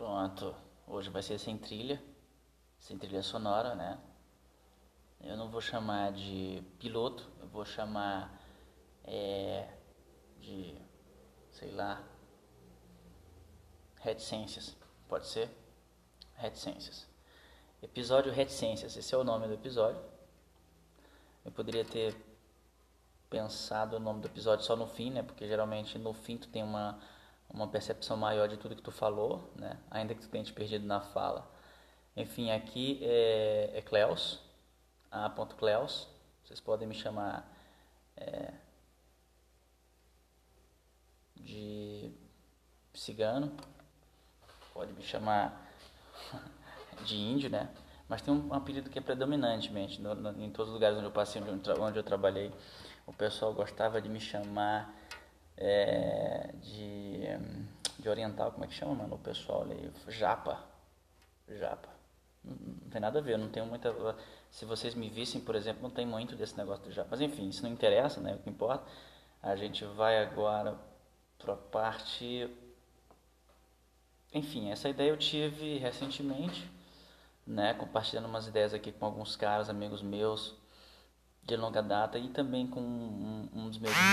Pronto, hoje vai ser sem trilha, sem trilha sonora, né? Eu não vou chamar de piloto, eu vou chamar é, de, sei lá, reticências, pode ser? Reticências. Episódio Reticências, esse é o nome do episódio. Eu poderia ter pensado o nome do episódio só no fim, né? Porque geralmente no fim tu tem uma, uma percepção maior de tudo que tu falou, né? Ainda que tu tenha te perdido na fala. Enfim, aqui é, é Cleos, a. Cleos. Vocês podem me chamar é, de cigano, pode me chamar de índio, né? Mas tem um apelido que é predominantemente no, no, em todos os lugares onde eu passei, onde, onde eu trabalhei o pessoal gostava de me chamar é, de, de oriental, como é que chama, mano? O pessoal ali, japa. Japa. Não, não tem nada a ver, não tenho muita. Se vocês me vissem, por exemplo, não tem muito desse negócio do japa. Mas enfim, isso não interessa, né? O que importa. A gente vai agora para a parte. Enfim, essa ideia eu tive recentemente, né? Compartilhando umas ideias aqui com alguns caras, amigos meus de longa data e também com um, um dos meus